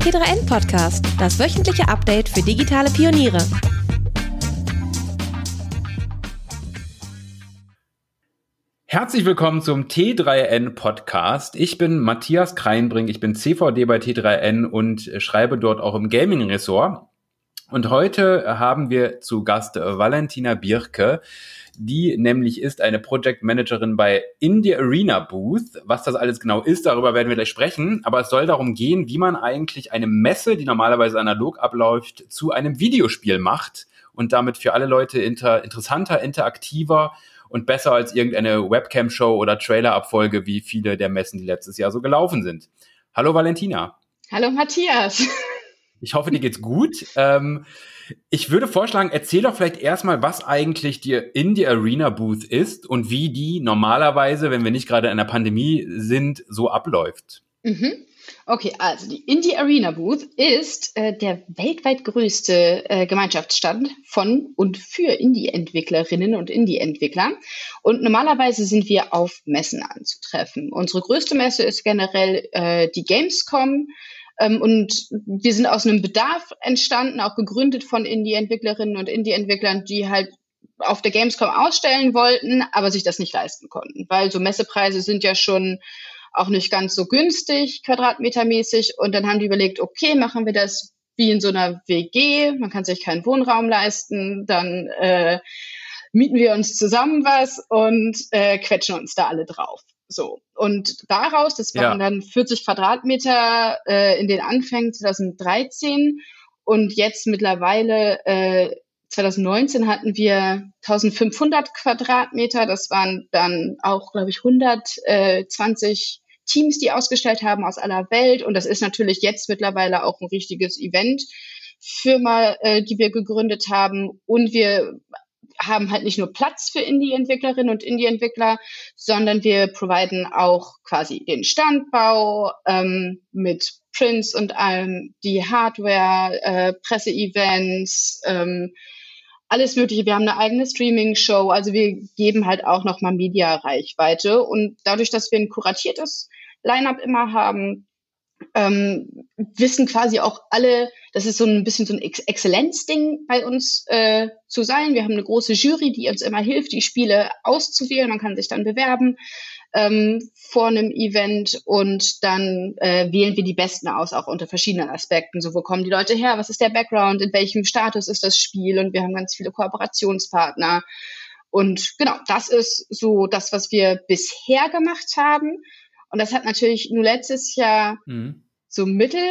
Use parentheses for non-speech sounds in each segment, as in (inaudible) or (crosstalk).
T3N Podcast, das wöchentliche Update für digitale Pioniere. Herzlich willkommen zum T3N Podcast. Ich bin Matthias Kreinbrink, ich bin CVD bei T3N und schreibe dort auch im Gaming-Ressort. Und heute haben wir zu Gast Valentina Birke die nämlich ist eine Project Managerin bei Indie Arena Booth. Was das alles genau ist, darüber werden wir gleich sprechen. Aber es soll darum gehen, wie man eigentlich eine Messe, die normalerweise analog abläuft, zu einem Videospiel macht und damit für alle Leute inter interessanter, interaktiver und besser als irgendeine Webcam-Show oder Trailer-Abfolge, wie viele der Messen, die letztes Jahr so gelaufen sind. Hallo Valentina. Hallo Matthias. Ich hoffe, dir geht's gut. Ähm, ich würde vorschlagen, erzähl doch vielleicht erstmal, was eigentlich die Indie Arena Booth ist und wie die normalerweise, wenn wir nicht gerade in der Pandemie sind, so abläuft. Mhm. Okay, also die Indie Arena Booth ist äh, der weltweit größte äh, Gemeinschaftsstand von und für Indie-Entwicklerinnen und Indie-Entwickler. Und normalerweise sind wir auf Messen anzutreffen. Unsere größte Messe ist generell äh, die Gamescom. Ähm, und wir sind aus einem Bedarf entstanden, auch gegründet von Indie-Entwicklerinnen und Indie-Entwicklern, die halt auf der Gamescom ausstellen wollten, aber sich das nicht leisten konnten, weil so Messepreise sind ja schon auch nicht ganz so günstig, quadratmetermäßig. Und dann haben die überlegt, okay, machen wir das wie in so einer WG, man kann sich keinen Wohnraum leisten, dann äh, mieten wir uns zusammen was und äh, quetschen uns da alle drauf. So. Und daraus, das waren ja. dann 40 Quadratmeter äh, in den Anfängen 2013 und jetzt mittlerweile äh, 2019 hatten wir 1500 Quadratmeter. Das waren dann auch, glaube ich, 120 Teams, die ausgestellt haben aus aller Welt. Und das ist natürlich jetzt mittlerweile auch ein richtiges Event. Firma, äh, die wir gegründet haben. Und wir haben halt nicht nur Platz für Indie-Entwicklerinnen und Indie-Entwickler, sondern wir providen auch quasi den Standbau ähm, mit Prints und allem, die Hardware, äh, Presseevents, ähm, alles Mögliche. Wir haben eine eigene Streaming-Show, also wir geben halt auch nochmal Media-Reichweite. Und dadurch, dass wir ein kuratiertes Line-up immer haben, ähm, wissen quasi auch alle, das ist so ein bisschen so ein Ex Exzellenzding bei uns äh, zu sein. Wir haben eine große Jury, die uns immer hilft, die Spiele auszuwählen. Man kann sich dann bewerben ähm, vor einem Event und dann äh, wählen wir die Besten aus, auch unter verschiedenen Aspekten. So, wo kommen die Leute her? Was ist der Background? In welchem Status ist das Spiel? Und wir haben ganz viele Kooperationspartner. Und genau, das ist so das, was wir bisher gemacht haben. Und das hat natürlich nur letztes Jahr mhm. so mittel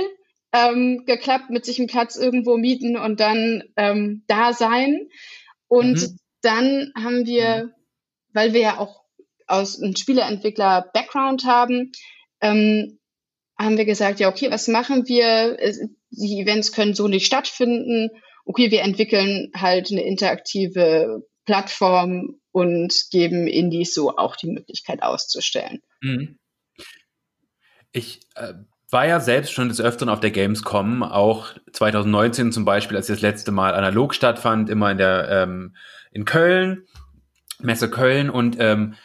ähm, geklappt, mit sich einen Platz irgendwo mieten und dann ähm, da sein. Und mhm. dann haben wir, mhm. weil wir ja auch aus einem Spieleentwickler-Background haben, ähm, haben wir gesagt, ja, okay, was machen wir? Die Events können so nicht stattfinden. Okay, wir entwickeln halt eine interaktive Plattform und geben Indies so auch die Möglichkeit auszustellen. Mhm. Ich äh, war ja selbst schon des Öfteren auf der Gamescom, auch 2019 zum Beispiel, als das letzte Mal analog stattfand, immer in der ähm, in Köln, Messe Köln und ähm,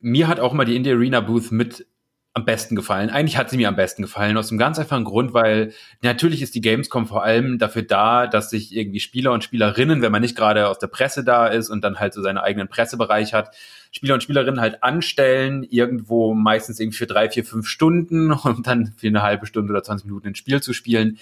mir hat auch immer die Indie Arena Booth mit am besten gefallen. Eigentlich hat sie mir am besten gefallen, aus dem ganz einfachen Grund, weil natürlich ist die Gamescom vor allem dafür da, dass sich irgendwie Spieler und Spielerinnen, wenn man nicht gerade aus der Presse da ist und dann halt so seinen eigenen Pressebereich hat, Spieler und Spielerinnen halt anstellen, irgendwo meistens irgendwie für drei, vier, fünf Stunden und (laughs) dann für eine halbe Stunde oder 20 Minuten ein Spiel zu spielen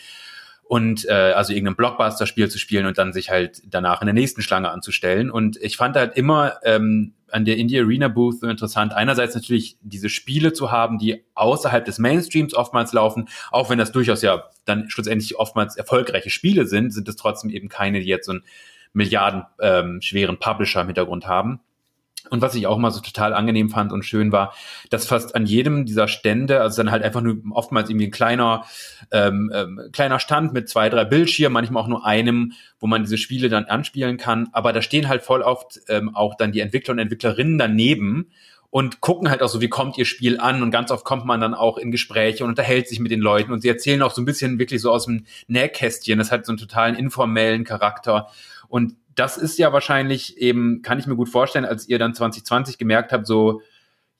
und äh, also irgendein Blockbuster-Spiel zu spielen und dann sich halt danach in der nächsten Schlange anzustellen. Und ich fand halt immer ähm, an der Indie Arena Booth so interessant, einerseits natürlich diese Spiele zu haben, die außerhalb des Mainstreams oftmals laufen, auch wenn das durchaus ja dann schlussendlich oftmals erfolgreiche Spiele sind, sind es trotzdem eben keine, die jetzt so einen Milliarden ähm, schweren Publisher im Hintergrund haben. Und was ich auch mal so total angenehm fand und schön war, dass fast an jedem dieser Stände, also dann halt einfach nur oftmals irgendwie ein kleiner, ähm, ähm, kleiner Stand mit zwei, drei Bildschirmen, manchmal auch nur einem, wo man diese Spiele dann anspielen kann. Aber da stehen halt voll oft ähm, auch dann die Entwickler und Entwicklerinnen daneben und gucken halt auch so, wie kommt ihr Spiel an und ganz oft kommt man dann auch in Gespräche und unterhält sich mit den Leuten und sie erzählen auch so ein bisschen wirklich so aus dem Nähkästchen. Das hat so einen totalen informellen Charakter und das ist ja wahrscheinlich eben, kann ich mir gut vorstellen, als ihr dann 2020 gemerkt habt, so,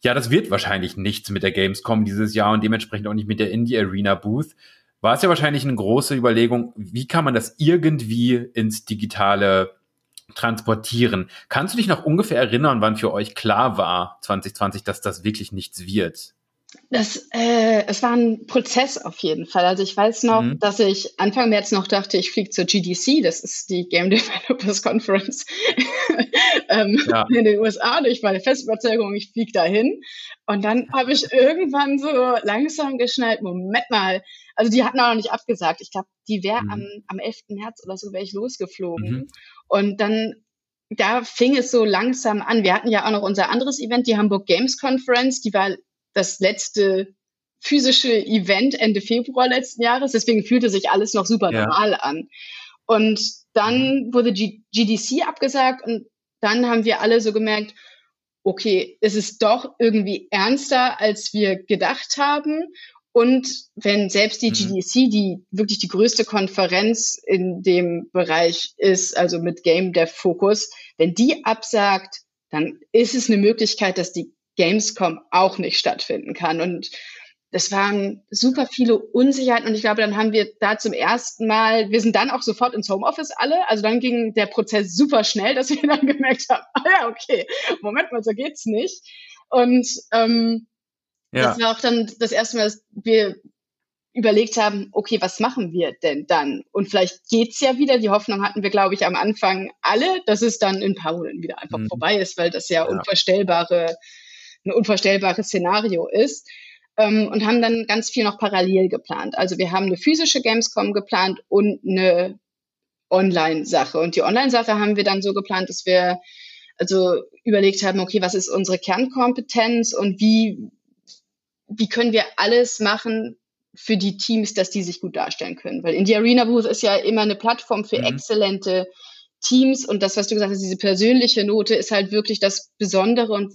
ja, das wird wahrscheinlich nichts mit der Gamescom dieses Jahr und dementsprechend auch nicht mit der Indie Arena Booth. war es ja wahrscheinlich eine große Überlegung, wie kann man das irgendwie ins Digitale transportieren. Kannst du dich noch ungefähr erinnern, wann für euch klar war, 2020, dass das wirklich nichts wird? Das, äh, es war ein Prozess auf jeden Fall. Also ich weiß noch, mhm. dass ich Anfang März noch dachte, ich fliege zur GDC, das ist die Game (laughs) Developers Conference (laughs) ähm, ja. in den USA. Und ich war der festen Überzeugung, ich fliege dahin. Und dann habe ich irgendwann so langsam geschnallt, Moment mal, also die hatten auch noch nicht abgesagt. Ich glaube, die wäre mhm. am, am 11. März oder so wäre ich losgeflogen. Mhm. Und dann da fing es so langsam an. Wir hatten ja auch noch unser anderes Event, die Hamburg Games Conference, die war das letzte physische Event Ende Februar letzten Jahres. Deswegen fühlte sich alles noch super ja. normal an. Und dann mhm. wurde G GDC abgesagt und dann haben wir alle so gemerkt, okay, es ist doch irgendwie ernster, als wir gedacht haben. Und wenn selbst die mhm. GDC, die wirklich die größte Konferenz in dem Bereich ist, also mit Game Dev Fokus, wenn die absagt, dann ist es eine Möglichkeit, dass die Gamescom auch nicht stattfinden kann. Und das waren super viele Unsicherheiten und ich glaube, dann haben wir da zum ersten Mal, wir sind dann auch sofort ins Homeoffice alle, also dann ging der Prozess super schnell, dass wir (laughs) dann gemerkt haben, ah ja, okay, Moment mal, so geht's nicht. Und ähm, ja. das war auch dann das erste Mal, dass wir überlegt haben, okay, was machen wir denn dann? Und vielleicht geht's ja wieder. Die Hoffnung hatten wir, glaube ich, am Anfang alle, dass es dann in ein paar Monaten wieder einfach mhm. vorbei ist, weil das ja, ja. unvorstellbare ein unvorstellbares Szenario ist. Ähm, und haben dann ganz viel noch parallel geplant. Also wir haben eine physische Gamescom geplant und eine Online-Sache. Und die Online-Sache haben wir dann so geplant, dass wir also überlegt haben, okay, was ist unsere Kernkompetenz und wie, wie können wir alles machen für die Teams, dass die sich gut darstellen können. Weil in die Arena Booth ist ja immer eine Plattform für mhm. exzellente Teams und das, was du gesagt hast, diese persönliche Note ist halt wirklich das Besondere und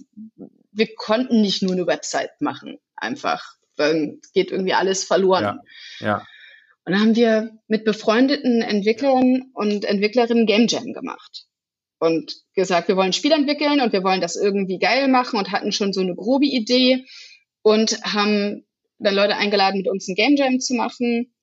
wir konnten nicht nur eine Website machen, einfach. Weil geht irgendwie alles verloren. Ja, ja. Und dann haben wir mit befreundeten Entwicklern und Entwicklerinnen Game Jam gemacht. Und gesagt, wir wollen ein Spiel entwickeln und wir wollen das irgendwie geil machen und hatten schon so eine grobe Idee und haben dann Leute eingeladen, mit uns ein Game Jam zu machen.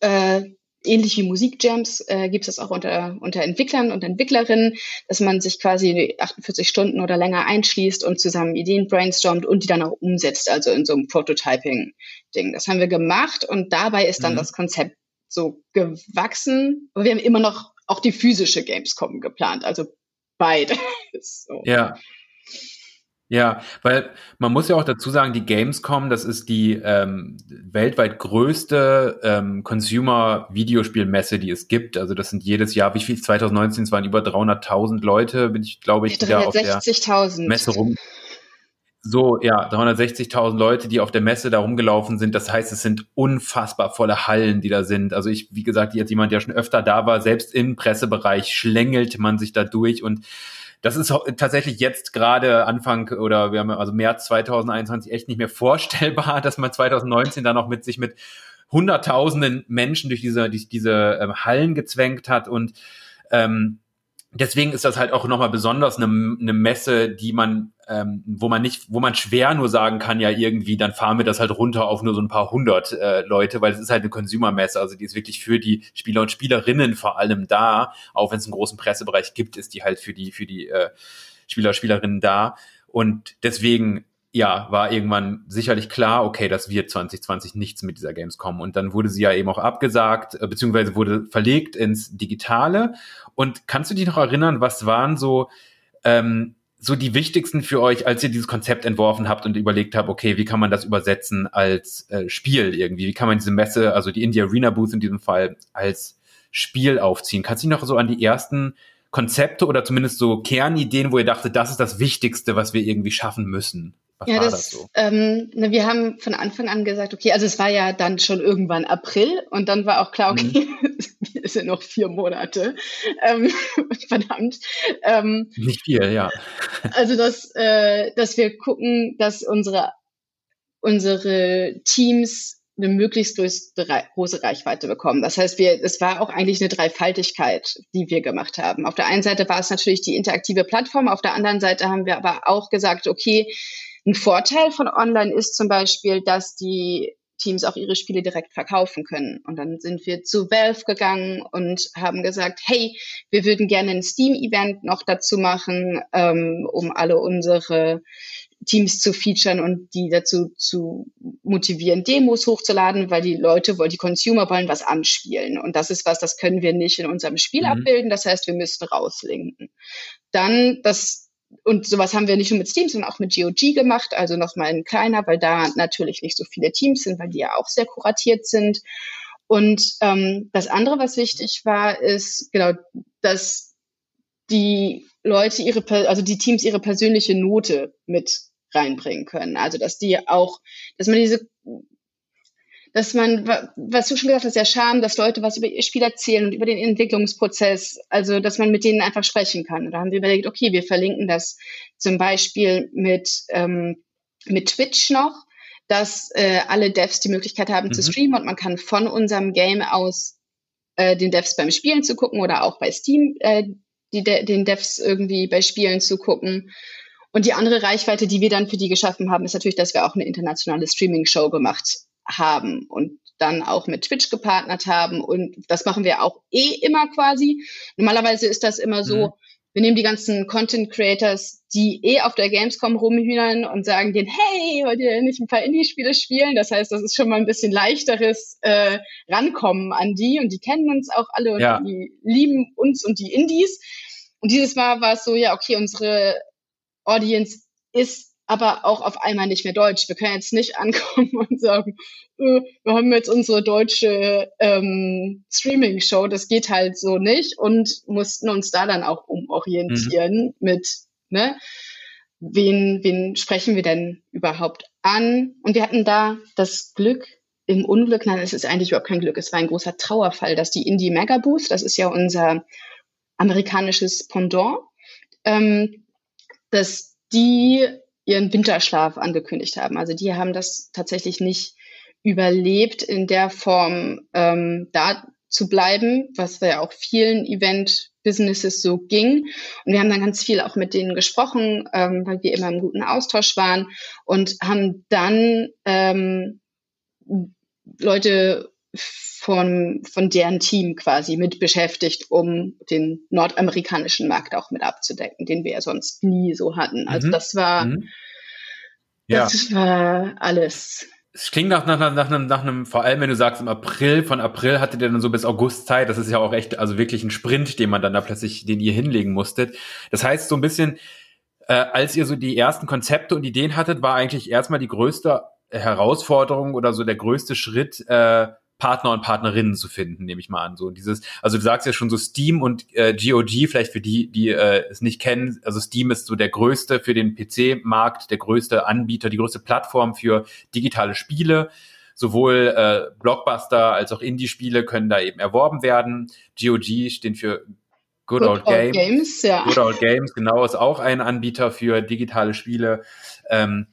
Äh, ähnlich wie Musikjams äh, gibt es das auch unter, unter Entwicklern und Entwicklerinnen, dass man sich quasi 48 Stunden oder länger einschließt und zusammen Ideen brainstormt und die dann auch umsetzt, also in so einem Prototyping-Ding. Das haben wir gemacht und dabei ist dann mhm. das Konzept so gewachsen. Aber wir haben immer noch auch die physische Gamescom geplant, also beide. (laughs) so. Ja. Ja, weil man muss ja auch dazu sagen, die Gamescom, das ist die ähm, weltweit größte ähm, Consumer-Videospielmesse, die es gibt. Also das sind jedes Jahr, wie viel? 2019 es waren über 300.000 Leute, bin ich, glaube ich, da auf der Messe rum. So, ja, 360.000 Leute, die auf der Messe da rumgelaufen sind. Das heißt, es sind unfassbar volle Hallen, die da sind. Also ich, wie gesagt, jetzt jemand, der schon öfter da war, selbst im Pressebereich schlängelt man sich da durch und das ist tatsächlich jetzt gerade Anfang oder wir haben also März 2021 echt nicht mehr (laughs) vorstellbar, dass man 2019 dann noch mit sich mit hunderttausenden Menschen durch diese, durch diese ähm, Hallen gezwängt hat. Und ähm, deswegen ist das halt auch nochmal besonders eine, eine Messe, die man, ähm, wo man nicht, wo man schwer nur sagen kann, ja irgendwie, dann fahren wir das halt runter auf nur so ein paar hundert äh, Leute, weil es ist halt eine Consumer-Messe, also die ist wirklich für die Spieler und Spielerinnen vor allem da, auch wenn es einen großen Pressebereich gibt, ist die halt für die, für die äh, Spieler, Spielerinnen da. Und deswegen ja, war irgendwann sicherlich klar, okay, das wird 2020 nichts mit dieser Gamescom. Und dann wurde sie ja eben auch abgesagt, äh, beziehungsweise wurde verlegt ins Digitale. Und kannst du dich noch erinnern, was waren so, ähm, so die wichtigsten für euch, als ihr dieses Konzept entworfen habt und überlegt habt, okay, wie kann man das übersetzen als äh, Spiel irgendwie? Wie kann man diese Messe, also die Indie Arena Booth in diesem Fall, als Spiel aufziehen? Kannst du dich noch so an die ersten Konzepte oder zumindest so Kernideen, wo ihr dachtet, das ist das Wichtigste, was wir irgendwie schaffen müssen? Was ja, das, das so? ähm, ne, wir haben von Anfang an gesagt, okay, also es war ja dann schon irgendwann April und dann war auch klar, okay, mhm. (laughs) es sind noch vier Monate. Ähm, (laughs) verdammt. Ähm, Nicht viel, ja. Also, dass, äh, dass wir gucken, dass unsere, unsere Teams eine möglichst große Reichweite bekommen. Das heißt, wir, es war auch eigentlich eine Dreifaltigkeit, die wir gemacht haben. Auf der einen Seite war es natürlich die interaktive Plattform, auf der anderen Seite haben wir aber auch gesagt, okay, ein Vorteil von Online ist zum Beispiel, dass die Teams auch ihre Spiele direkt verkaufen können. Und dann sind wir zu Valve gegangen und haben gesagt, hey, wir würden gerne ein Steam-Event noch dazu machen, ähm, um alle unsere Teams zu featuren und die dazu zu motivieren, Demos hochzuladen, weil die Leute, weil die Consumer wollen was anspielen. Und das ist was, das können wir nicht in unserem Spiel mhm. abbilden. Das heißt, wir müssten rauslinken. Dann das und sowas haben wir nicht nur mit Steam, sondern auch mit GOG gemacht, also nochmal ein kleiner, weil da natürlich nicht so viele Teams sind, weil die ja auch sehr kuratiert sind. Und ähm, das andere, was wichtig war, ist genau, dass die Leute ihre, also die Teams ihre persönliche Note mit reinbringen können. Also dass die auch, dass man diese dass man, was du schon gesagt hast, der Charme, dass Leute was über ihr Spiel erzählen und über den Entwicklungsprozess, also dass man mit denen einfach sprechen kann. Und da haben wir überlegt, okay, wir verlinken das zum Beispiel mit, ähm, mit Twitch noch, dass äh, alle Devs die Möglichkeit haben mhm. zu streamen und man kann von unserem Game aus äh, den Devs beim Spielen zu gucken oder auch bei Steam äh, die, den Devs irgendwie bei Spielen zu gucken. Und die andere Reichweite, die wir dann für die geschaffen haben, ist natürlich, dass wir auch eine internationale Streaming-Show gemacht haben und dann auch mit Twitch gepartnert haben. Und das machen wir auch eh immer quasi. Normalerweise ist das immer so, mhm. wir nehmen die ganzen Content Creators, die eh auf der Gamescom rumhühnern und sagen denen, hey, wollt ihr nicht ein paar Indie-Spiele spielen? Das heißt, das ist schon mal ein bisschen leichteres äh, Rankommen an die und die kennen uns auch alle und ja. die lieben uns und die Indies. Und dieses Mal war es so, ja, okay, unsere Audience ist aber auch auf einmal nicht mehr Deutsch. Wir können jetzt nicht (laughs) ankommen und sagen, äh, wir haben jetzt unsere deutsche ähm, Streaming-Show, das geht halt so nicht und mussten uns da dann auch umorientieren mhm. mit, ne, wen, wen sprechen wir denn überhaupt an? Und wir hatten da das Glück, im Unglück, nein, es ist eigentlich überhaupt kein Glück, es war ein großer Trauerfall, dass die Indie Mega Booth, das ist ja unser amerikanisches Pendant, ähm, dass die ihren Winterschlaf angekündigt haben. Also die haben das tatsächlich nicht überlebt, in der Form ähm, da zu bleiben, was ja auch vielen Event-Businesses so ging. Und wir haben dann ganz viel auch mit denen gesprochen, ähm, weil wir immer im guten Austausch waren und haben dann ähm, Leute von, von deren Team quasi mit beschäftigt, um den nordamerikanischen Markt auch mit abzudecken, den wir ja sonst nie so hatten. Also mhm. das war, mhm. ja. das war alles. Es klingt nach, nach, nach, nach, einem, nach einem, vor allem wenn du sagst, im April, von April hattet ihr dann so bis August Zeit. Das ist ja auch echt, also wirklich ein Sprint, den man dann da plötzlich, den ihr hinlegen musstet. Das heißt, so ein bisschen, äh, als ihr so die ersten Konzepte und Ideen hattet, war eigentlich erstmal die größte Herausforderung oder so der größte Schritt, äh, Partner und Partnerinnen zu finden, nehme ich mal an. So dieses, also du sagst ja schon so Steam und äh, GOG, vielleicht für die, die äh, es nicht kennen, also Steam ist so der größte für den PC-Markt, der größte Anbieter, die größte Plattform für digitale Spiele. Sowohl äh, Blockbuster als auch Indie-Spiele können da eben erworben werden. GOG stehen für Good, Good Old, Games. Games ja. Good Old Games, genau, ist auch ein Anbieter für digitale Spiele. Ähm,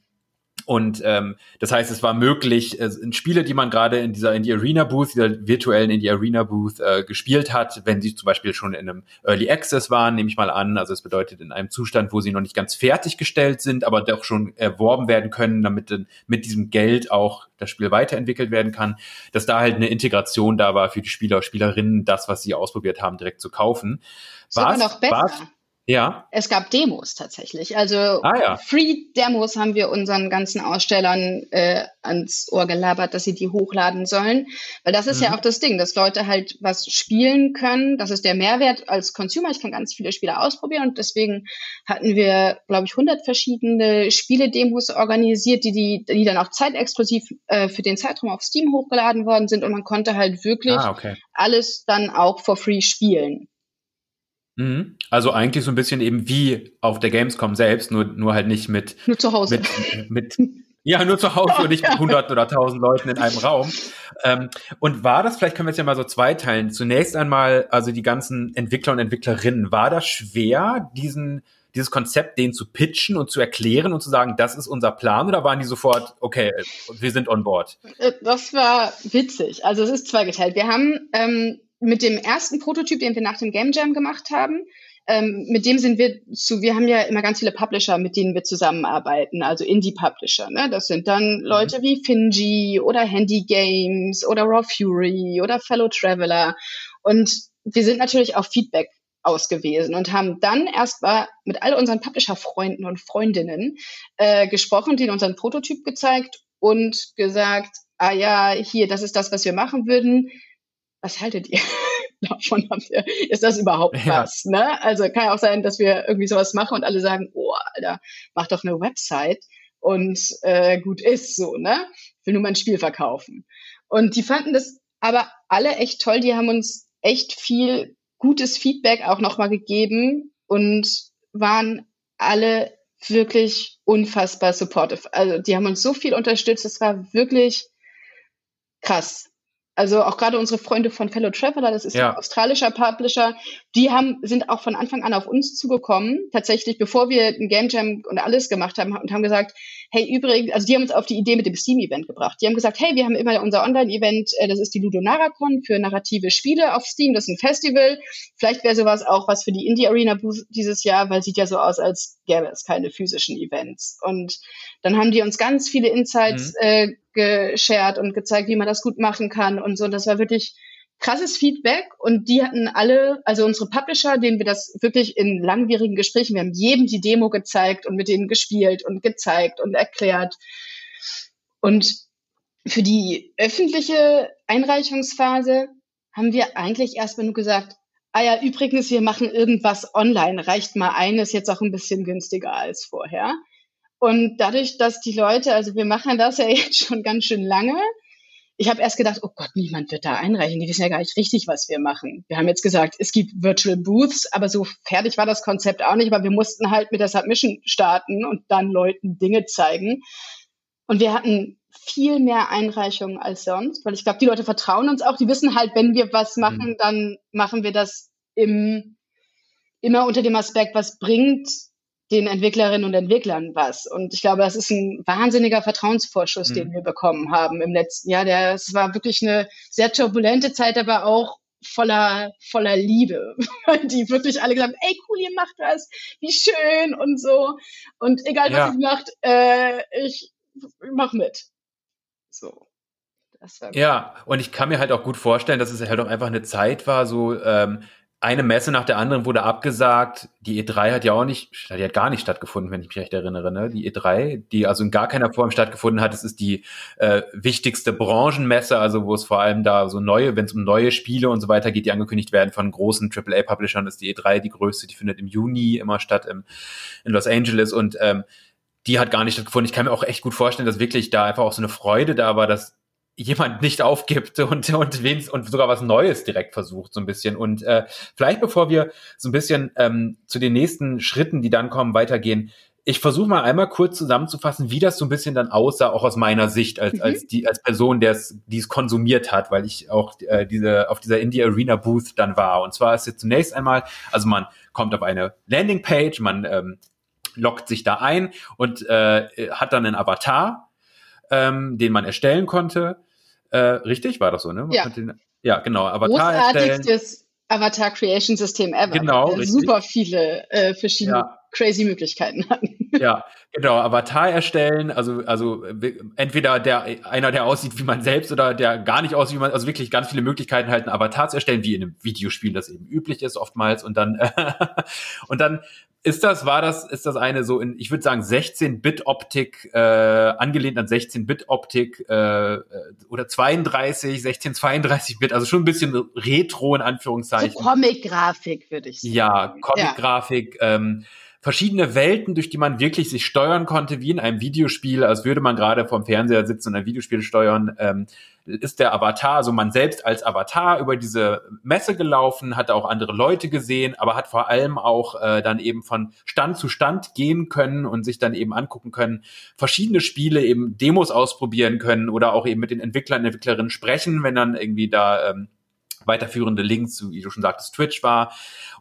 und ähm, das heißt, es war möglich, äh, Spiele, die man gerade in dieser Indie Arena Booth, dieser virtuellen Indie Arena Booth äh, gespielt hat, wenn sie zum Beispiel schon in einem Early Access waren, nehme ich mal an. Also es bedeutet in einem Zustand, wo sie noch nicht ganz fertiggestellt sind, aber doch schon erworben werden können, damit dann mit diesem Geld auch das Spiel weiterentwickelt werden kann, dass da halt eine Integration da war für die Spieler, Spielerinnen, das, was sie ausprobiert haben, direkt zu kaufen. Sogar noch besser. Ja. Es gab Demos tatsächlich. Also ah, ja. Free-Demos haben wir unseren ganzen Ausstellern äh, ans Ohr gelabert, dass sie die hochladen sollen. Weil das ist mhm. ja auch das Ding, dass Leute halt was spielen können. Das ist der Mehrwert als Consumer. Ich kann ganz viele Spiele ausprobieren und deswegen hatten wir, glaube ich, 100 verschiedene Spiele-Demos organisiert, die, die, die dann auch zeitexklusiv äh, für den Zeitraum auf Steam hochgeladen worden sind und man konnte halt wirklich ah, okay. alles dann auch for free spielen. Mhm. Also eigentlich so ein bisschen eben wie auf der Gamescom selbst, nur, nur halt nicht mit. Nur zu Hause. Mit, mit, ja, nur zu Hause und nicht mit (laughs) hunderten oder tausend Leuten in einem Raum. Ähm, und war das, vielleicht können wir es ja mal so zweiteilen. Zunächst einmal, also die ganzen Entwickler und Entwicklerinnen, war das schwer, diesen, dieses Konzept denen zu pitchen und zu erklären und zu sagen, das ist unser Plan oder waren die sofort, okay, wir sind on board? Äh, das war witzig. Also es ist zweigeteilt. Wir haben ähm, mit dem ersten Prototyp, den wir nach dem Game Jam gemacht haben, ähm, mit dem sind wir zu, wir haben ja immer ganz viele Publisher, mit denen wir zusammenarbeiten, also Indie-Publisher. Ne? Das sind dann mhm. Leute wie Finji oder Handy Games oder Raw Fury oder Fellow Traveler. Und wir sind natürlich auf Feedback ausgewiesen und haben dann erstmal mit all unseren Publisher-Freunden und Freundinnen äh, gesprochen, denen unseren Prototyp gezeigt und gesagt, ah ja, hier, das ist das, was wir machen würden. Was haltet ihr (laughs) davon? Ist das überhaupt ja. was? Ne? Also kann ja auch sein, dass wir irgendwie sowas machen und alle sagen, oh, Alter, mach doch eine Website und äh, gut ist so, ne? Ich will nur mein Spiel verkaufen. Und die fanden das aber alle echt toll. Die haben uns echt viel gutes Feedback auch nochmal gegeben und waren alle wirklich unfassbar supportive. Also die haben uns so viel unterstützt. Es war wirklich krass. Also auch gerade unsere Freunde von Fellow Traveler, das ist ja. ein australischer Publisher, die haben, sind auch von Anfang an auf uns zugekommen, tatsächlich, bevor wir ein Game Jam und alles gemacht haben und haben gesagt, hey, übrigens, also die haben uns auf die Idee mit dem Steam-Event gebracht. Die haben gesagt, hey, wir haben immer unser Online-Event, äh, das ist die Ludonaracon für narrative Spiele auf Steam, das ist ein Festival. Vielleicht wäre sowas auch was für die Indie Arena dieses Jahr, weil sieht ja so aus, als gäbe es keine physischen Events. Und dann haben die uns ganz viele Insights mhm. äh, geshared und gezeigt, wie man das gut machen kann und so. Und das war wirklich krasses Feedback und die hatten alle, also unsere Publisher, denen wir das wirklich in langwierigen Gesprächen, wir haben jedem die Demo gezeigt und mit denen gespielt und gezeigt und erklärt. Und für die öffentliche Einreichungsphase haben wir eigentlich erstmal nur gesagt, ah ja, übrigens, wir machen irgendwas online, reicht mal ein, ist jetzt auch ein bisschen günstiger als vorher. Und dadurch, dass die Leute, also wir machen das ja (laughs) jetzt schon ganz schön lange, ich habe erst gedacht, oh Gott, niemand wird da einreichen. Die wissen ja gar nicht richtig, was wir machen. Wir haben jetzt gesagt, es gibt Virtual Booths, aber so fertig war das Konzept auch nicht, aber wir mussten halt mit der Submission starten und dann Leuten Dinge zeigen. Und wir hatten viel mehr Einreichungen als sonst, weil ich glaube, die Leute vertrauen uns auch. Die wissen halt, wenn wir was mhm. machen, dann machen wir das im, immer unter dem Aspekt, was bringt den Entwicklerinnen und Entwicklern was. Und ich glaube, das ist ein wahnsinniger Vertrauensvorschuss, mhm. den wir bekommen haben im letzten Jahr. Der, es war wirklich eine sehr turbulente Zeit, aber auch voller, voller Liebe. (laughs) Die wirklich alle gesagt haben, ey cool, ihr macht das, wie schön und so. Und egal was ja. ihr macht, äh, ich mach mit. So. Ja, und ich kann mir halt auch gut vorstellen, dass es halt auch einfach eine Zeit war, so ähm, eine Messe nach der anderen wurde abgesagt. Die E3 hat ja auch nicht, die hat gar nicht stattgefunden, wenn ich mich recht erinnere. Ne? Die E3, die also in gar keiner Form stattgefunden hat, das ist die äh, wichtigste Branchenmesse, also wo es vor allem da so neue, wenn es um neue Spiele und so weiter geht, die angekündigt werden von großen AAA-Publishern, ist die E3 die größte, die findet im Juni immer statt im, in Los Angeles und ähm, die hat gar nicht stattgefunden. Ich kann mir auch echt gut vorstellen, dass wirklich da einfach auch so eine Freude da war, dass jemand nicht aufgibt und, und, wen, und sogar was Neues direkt versucht, so ein bisschen. Und äh, vielleicht bevor wir so ein bisschen ähm, zu den nächsten Schritten, die dann kommen, weitergehen, ich versuche mal einmal kurz zusammenzufassen, wie das so ein bisschen dann aussah, auch aus meiner Sicht, als, mhm. als, die, als Person, der es, die es konsumiert hat, weil ich auch äh, diese, auf dieser Indie Arena Booth dann war. Und zwar ist jetzt zunächst einmal, also man kommt auf eine Landingpage, man ähm, loggt sich da ein und äh, hat dann einen Avatar, ähm, den man erstellen konnte. Äh, richtig, war das so, ne? Ja. Den, ja, genau. Avatar Großartigstes Avatar Creation System ever. Genau. Super viele äh, verschiedene ja. crazy Möglichkeiten hatten. Ja, genau. Avatar erstellen, also, also entweder der einer, der aussieht wie man selbst oder der gar nicht aussieht wie man, also wirklich ganz viele Möglichkeiten halt einen Avatar zu erstellen, wie in einem Videospiel das eben üblich ist oftmals. Und dann, (laughs) und dann ist das, war das, ist das eine so in, ich würde sagen, 16-Bit-Optik, äh, angelehnt an 16-Bit-Optik äh, oder 32, 16, 32-Bit, also schon ein bisschen retro in Anführungszeichen. So Comic-Grafik, würde ich sagen. Ja, Comic-Grafik, ja. ähm, verschiedene Welten, durch die man wirklich sich steuern konnte, wie in einem Videospiel, als würde man gerade vorm Fernseher sitzen und ein Videospiel steuern. Ähm, ist der Avatar, also man selbst als Avatar über diese Messe gelaufen, hat auch andere Leute gesehen, aber hat vor allem auch äh, dann eben von Stand zu Stand gehen können und sich dann eben angucken können, verschiedene Spiele eben Demos ausprobieren können oder auch eben mit den Entwicklern, Entwicklerinnen sprechen, wenn dann irgendwie da ähm, weiterführende Links, wie du schon sagtest, Twitch war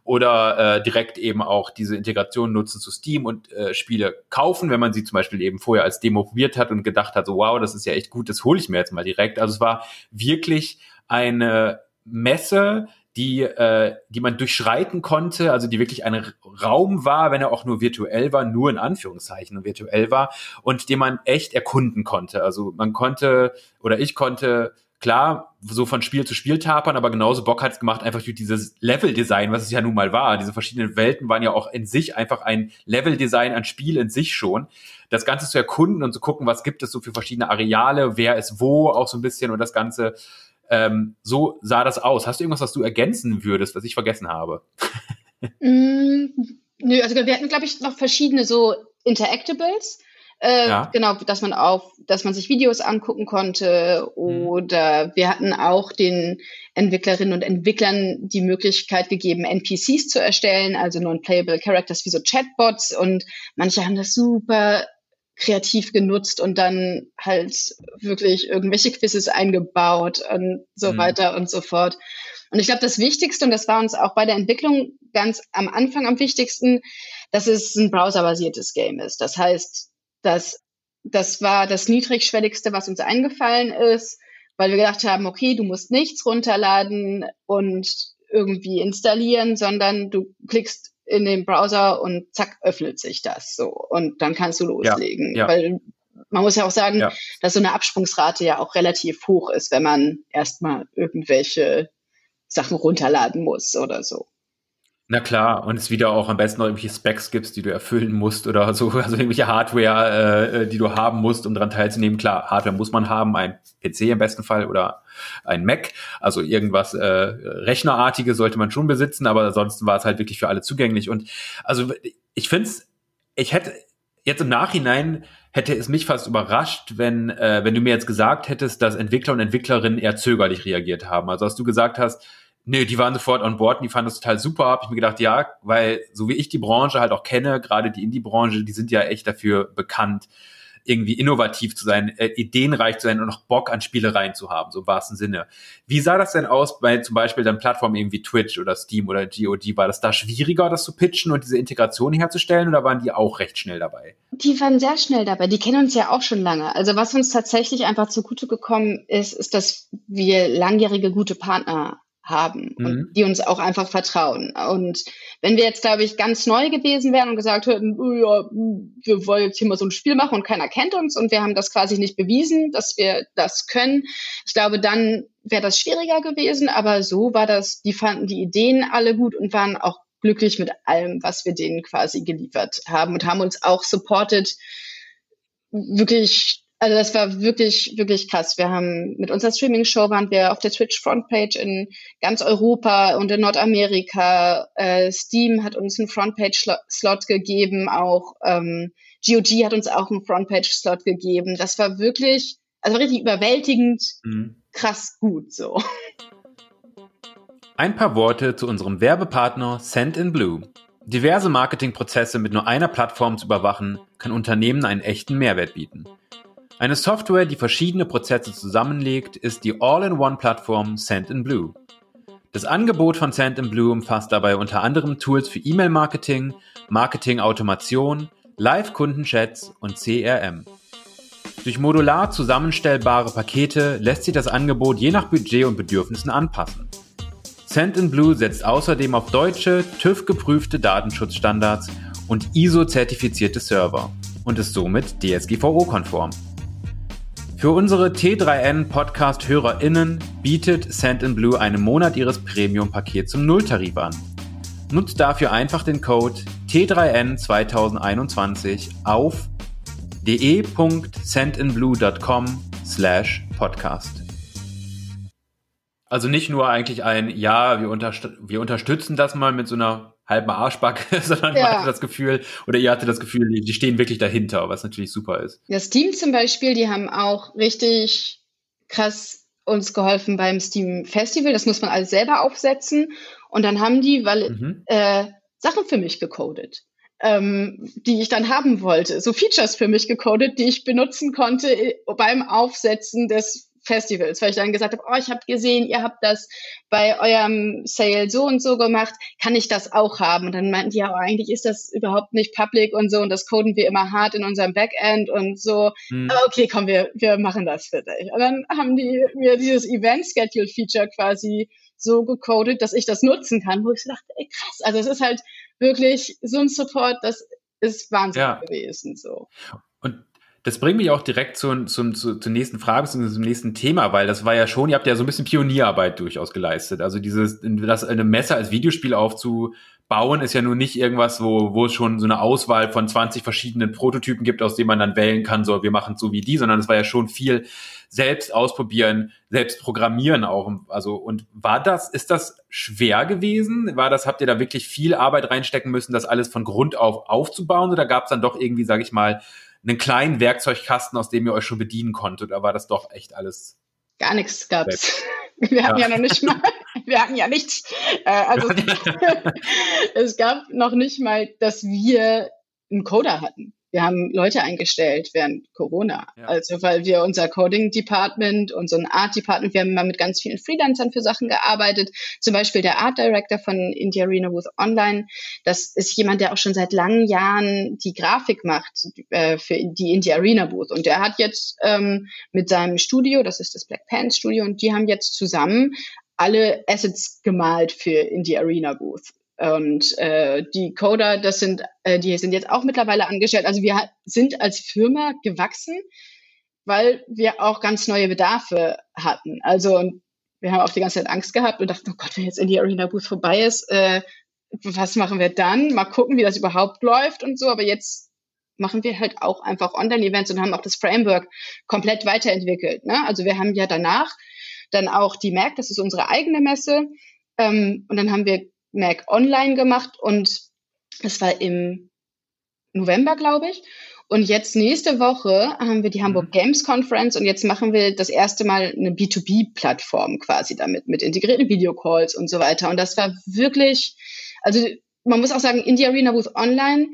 oder äh, direkt eben auch diese Integration nutzen zu Steam und äh, Spiele kaufen, wenn man sie zum Beispiel eben vorher als Demo probiert hat und gedacht hat, so wow, das ist ja echt gut, das hole ich mir jetzt mal direkt. Also es war wirklich eine Messe, die, äh, die man durchschreiten konnte, also die wirklich ein Raum war, wenn er auch nur virtuell war, nur in Anführungszeichen virtuell war und den man echt erkunden konnte. Also man konnte oder ich konnte klar, so von Spiel zu Spiel tapern, aber genauso Bock hat es gemacht, einfach durch dieses Level-Design, was es ja nun mal war. Diese verschiedenen Welten waren ja auch in sich einfach ein Level-Design an Spiel in sich schon. Das Ganze zu erkunden und zu gucken, was gibt es so für verschiedene Areale, wer ist wo, auch so ein bisschen und das Ganze. Ähm, so sah das aus. Hast du irgendwas, was du ergänzen würdest, was ich vergessen habe? (laughs) mm, nö, also wir hatten, glaube ich, noch verschiedene so Interactables. Äh, ja. Genau, dass man auf, dass man sich Videos angucken konnte mhm. oder mhm. wir hatten auch den Entwicklerinnen und Entwicklern die Möglichkeit gegeben, NPCs zu erstellen, also non-playable Characters wie so Chatbots und manche haben das super kreativ genutzt und dann halt wirklich irgendwelche Quizzes eingebaut und so mhm. weiter und so fort. Und ich glaube, das Wichtigste, und das war uns auch bei der Entwicklung ganz am Anfang am wichtigsten, dass es ein browserbasiertes Game ist. Das heißt, das, das war das niedrigschwelligste, was uns eingefallen ist, weil wir gedacht haben, okay, du musst nichts runterladen und irgendwie installieren, sondern du klickst in den Browser und zack, öffnet sich das so. Und dann kannst du loslegen. Ja, ja. Weil man muss ja auch sagen, ja. dass so eine Absprungsrate ja auch relativ hoch ist, wenn man erstmal irgendwelche Sachen runterladen muss oder so. Na klar, und es wieder auch am besten noch irgendwelche Specs gibt, die du erfüllen musst oder so, (laughs) also irgendwelche Hardware, äh, die du haben musst, um daran teilzunehmen. Klar, Hardware muss man haben, ein PC im besten Fall oder ein Mac, also irgendwas äh, Rechnerartiges sollte man schon besitzen, aber ansonsten war es halt wirklich für alle zugänglich. Und also ich finde es, ich hätte jetzt im Nachhinein hätte es mich fast überrascht, wenn, äh, wenn du mir jetzt gesagt hättest, dass Entwickler und Entwicklerinnen eher zögerlich reagiert haben. Also als du gesagt hast, Nee, die waren sofort on board und die fanden das total super. Hab ich mir gedacht, ja, weil so wie ich die Branche halt auch kenne, gerade die Indie-Branche, die sind ja echt dafür bekannt, irgendwie innovativ zu sein, äh, ideenreich zu sein und noch Bock an Spielereien zu haben, so im wahrsten Sinne. Wie sah das denn aus bei zum Beispiel dann Plattformen irgendwie Twitch oder Steam oder GOG? War das da schwieriger, das zu pitchen und diese Integration herzustellen oder waren die auch recht schnell dabei? Die waren sehr schnell dabei. Die kennen uns ja auch schon lange. Also was uns tatsächlich einfach zugute gekommen ist, ist, dass wir langjährige gute Partner haben mhm. und die uns auch einfach vertrauen. Und wenn wir jetzt, glaube ich, ganz neu gewesen wären und gesagt hätten, oh ja, wir wollen jetzt hier mal so ein Spiel machen und keiner kennt uns und wir haben das quasi nicht bewiesen, dass wir das können, ich glaube, dann wäre das schwieriger gewesen. Aber so war das, die fanden die Ideen alle gut und waren auch glücklich mit allem, was wir denen quasi geliefert haben und haben uns auch supported, wirklich also das war wirklich, wirklich krass. Wir haben mit unserer Streaming-Show waren wir auf der Twitch-Frontpage in ganz Europa und in Nordamerika. Äh, Steam hat uns einen Frontpage-Slot gegeben, auch ähm, GOG hat uns auch einen Frontpage-Slot gegeben. Das war wirklich, also richtig überwältigend, mhm. krass gut so. Ein paar Worte zu unserem Werbepartner Send in Blue. Diverse Marketingprozesse mit nur einer Plattform zu überwachen, kann Unternehmen einen echten Mehrwert bieten. Eine Software, die verschiedene Prozesse zusammenlegt, ist die All-in-One-Plattform Send-in-Blue. Das Angebot von Send-in-Blue umfasst dabei unter anderem Tools für E-Mail-Marketing, Marketing-Automation, Live-Kundenchats und CRM. Durch modular zusammenstellbare Pakete lässt sich das Angebot je nach Budget und Bedürfnissen anpassen. Send-in-Blue setzt außerdem auf deutsche, TÜV-geprüfte Datenschutzstandards und ISO-zertifizierte Server und ist somit DSGVO-konform. Für unsere T3N Podcast HörerInnen bietet Send einen Monat ihres Premium-Pakets zum Nulltarif an. Nutzt dafür einfach den Code T3N 2021 auf de.sendinblue.com slash podcast. Also nicht nur eigentlich ein, ja, wir, unterst wir unterstützen das mal mit so einer halben Arschbacke, (laughs) sondern ja. man hatte das Gefühl, oder ihr hatte das Gefühl, die stehen wirklich dahinter, was natürlich super ist. Das Team zum Beispiel, die haben auch richtig krass uns geholfen beim Steam Festival. Das muss man alles selber aufsetzen. Und dann haben die weil, mhm. äh, Sachen für mich gecodet. Ähm, die ich dann haben wollte, so Features für mich gecodet, die ich benutzen konnte äh, beim Aufsetzen des Festivals, weil ich dann gesagt habe, oh, ich habe gesehen, ihr habt das bei eurem Sale so und so gemacht, kann ich das auch haben? Und dann meinten die, ja, oh, eigentlich ist das überhaupt nicht public und so und das coden wir immer hart in unserem Backend und so. Hm. Aber okay, komm, wir, wir machen das für dich. Und dann haben die mir dieses Event Schedule Feature quasi so gecodet, dass ich das nutzen kann, wo ich dachte, ey, krass, also es ist halt wirklich so ein Support, das ist Wahnsinn ja. gewesen, so. Und das bringt mich auch direkt zu, zu, zu, zur nächsten Frage, zum nächsten Thema, weil das war ja schon, ihr habt ja so ein bisschen Pionierarbeit durchaus geleistet. Also dieses, das eine Messer als Videospiel aufzubauen, ist ja nun nicht irgendwas, wo, wo es schon so eine Auswahl von 20 verschiedenen Prototypen gibt, aus denen man dann wählen kann, so wir machen es so wie die, sondern es war ja schon viel selbst ausprobieren, selbst programmieren auch. Also, und war das, ist das schwer gewesen? War das, habt ihr da wirklich viel Arbeit reinstecken müssen, das alles von Grund auf aufzubauen? Oder gab es dann doch irgendwie, sag ich mal, einen kleinen Werkzeugkasten, aus dem ihr euch schon bedienen konntet? Oder war das doch echt alles? Gar nichts gab's. (laughs) Wir hatten ja. ja noch nicht mal, wir hatten ja nichts. Äh, also (laughs) es gab noch nicht mal, dass wir einen Coder hatten wir haben Leute eingestellt während Corona. Ja. Also weil wir unser Coding Department und so ein Art Department, wir haben mal mit ganz vielen Freelancern für Sachen gearbeitet. Zum Beispiel der Art Director von India Arena with Online. Das ist jemand, der auch schon seit langen Jahren die Grafik macht äh, für die India Arena Booth. Und der hat jetzt ähm, mit seinem Studio, das ist das Black Pants Studio, und die haben jetzt zusammen alle Assets gemalt für Indie Arena Booth. Und äh, die Coder, das sind, äh, die sind jetzt auch mittlerweile angestellt. Also wir sind als Firma gewachsen, weil wir auch ganz neue Bedarfe hatten. Also wir haben auch die ganze Zeit Angst gehabt und dachten, oh Gott, wenn jetzt in die Arena Booth vorbei ist, äh, was machen wir dann? Mal gucken, wie das überhaupt läuft und so. Aber jetzt machen wir halt auch einfach Online-Events und haben auch das Framework komplett weiterentwickelt. Ne? Also wir haben ja danach dann auch die Merck, das ist unsere eigene Messe. Ähm, und dann haben wir Mac online gemacht und es war im November, glaube ich. Und jetzt nächste Woche haben wir die Hamburg mhm. Games Conference und jetzt machen wir das erste Mal eine B2B-Plattform quasi damit, mit integrierten Videocalls und so weiter. Und das war wirklich, also man muss auch sagen, Indie Arena Booth Online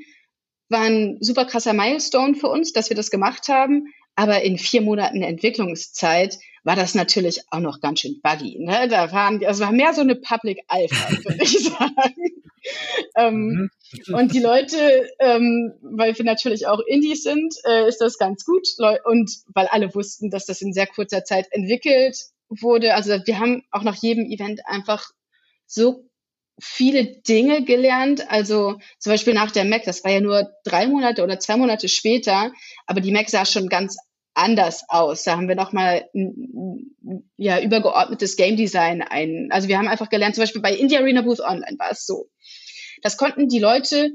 war ein super krasser Milestone für uns, dass wir das gemacht haben. Aber in vier Monaten Entwicklungszeit war das natürlich auch noch ganz schön buggy. Ne? Da waren, das war mehr so eine Public Alpha, (laughs) würde ich sagen. ähm, mhm. und die Leute, ähm, weil wir natürlich auch Indies sind, äh, ist das ganz gut. Und weil alle wussten, dass das in sehr kurzer Zeit entwickelt wurde. Also wir haben auch nach jedem Event einfach so viele Dinge gelernt. Also zum Beispiel nach der Mac, das war ja nur drei Monate oder zwei Monate später, aber die Mac sah schon ganz anders aus. Da haben wir nochmal ja, übergeordnetes Game Design ein. Also wir haben einfach gelernt, zum Beispiel bei India Arena Booth Online war es so. Das konnten die Leute,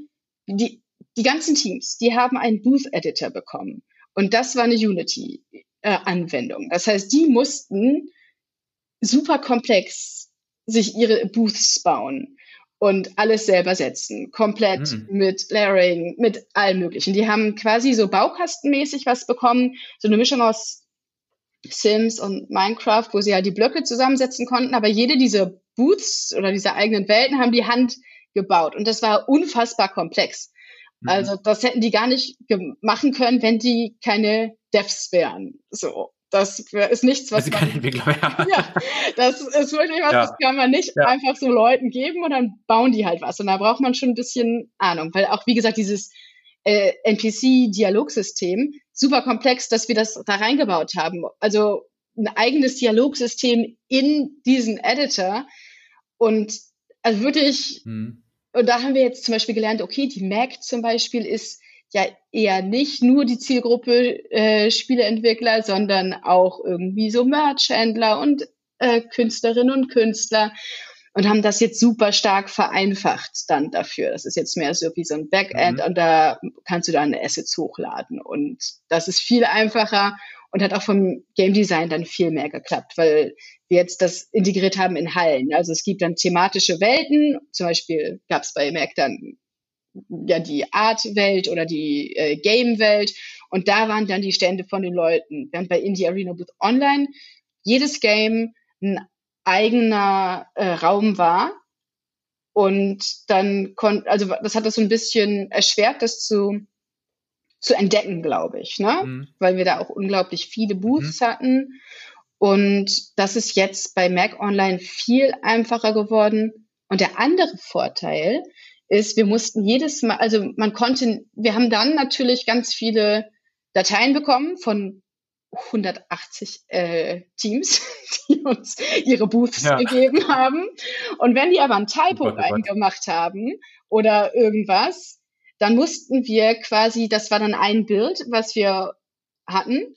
die, die ganzen Teams, die haben einen Booth Editor bekommen. Und das war eine Unity-Anwendung. Äh, das heißt, die mussten super komplex sich ihre Booths bauen und alles selber setzen, komplett mhm. mit Layering, mit allem Möglichen. Die haben quasi so baukastenmäßig was bekommen, so eine Mischung aus Sims und Minecraft, wo sie halt die Blöcke zusammensetzen konnten, aber jede dieser Booths oder dieser eigenen Welten haben die Hand gebaut und das war unfassbar komplex. Mhm. Also das hätten die gar nicht machen können, wenn die keine Devs wären. So. Das ist nichts, was man, (laughs) ja, das ist wirklich was, ja. das kann man nicht ja. einfach so Leuten geben und dann bauen die halt was. Und da braucht man schon ein bisschen Ahnung, weil auch, wie gesagt, dieses äh, NPC-Dialogsystem, super komplex, dass wir das da reingebaut haben. Also ein eigenes Dialogsystem in diesen Editor und also wirklich, hm. und da haben wir jetzt zum Beispiel gelernt, okay, die Mac zum Beispiel ist ja eher nicht nur die Zielgruppe äh, Spieleentwickler, sondern auch irgendwie so Merchhändler und äh, Künstlerinnen und Künstler und haben das jetzt super stark vereinfacht dann dafür. Das ist jetzt mehr so wie so ein Backend mhm. und da kannst du dann Assets hochladen und das ist viel einfacher und hat auch vom Game Design dann viel mehr geklappt, weil wir jetzt das integriert haben in Hallen. Also es gibt dann thematische Welten, zum Beispiel gab es bei Mac dann ja die Art-Welt oder die äh, Game-Welt. Und da waren dann die Stände von den Leuten. Während bei Indie Arena Booth Online jedes Game ein eigener äh, Raum war. Und dann konnte, also das hat das so ein bisschen erschwert, das zu, zu entdecken, glaube ich, ne? Mhm. Weil wir da auch unglaublich viele Booths mhm. hatten. Und das ist jetzt bei Mac Online viel einfacher geworden. Und der andere Vorteil ist, wir mussten jedes Mal, also man konnte, wir haben dann natürlich ganz viele Dateien bekommen von 180 äh, Teams, (laughs) die uns ihre Booths ja. gegeben haben. Und wenn die aber ein Typo oh reingemacht haben oder irgendwas, dann mussten wir quasi, das war dann ein Bild, was wir hatten.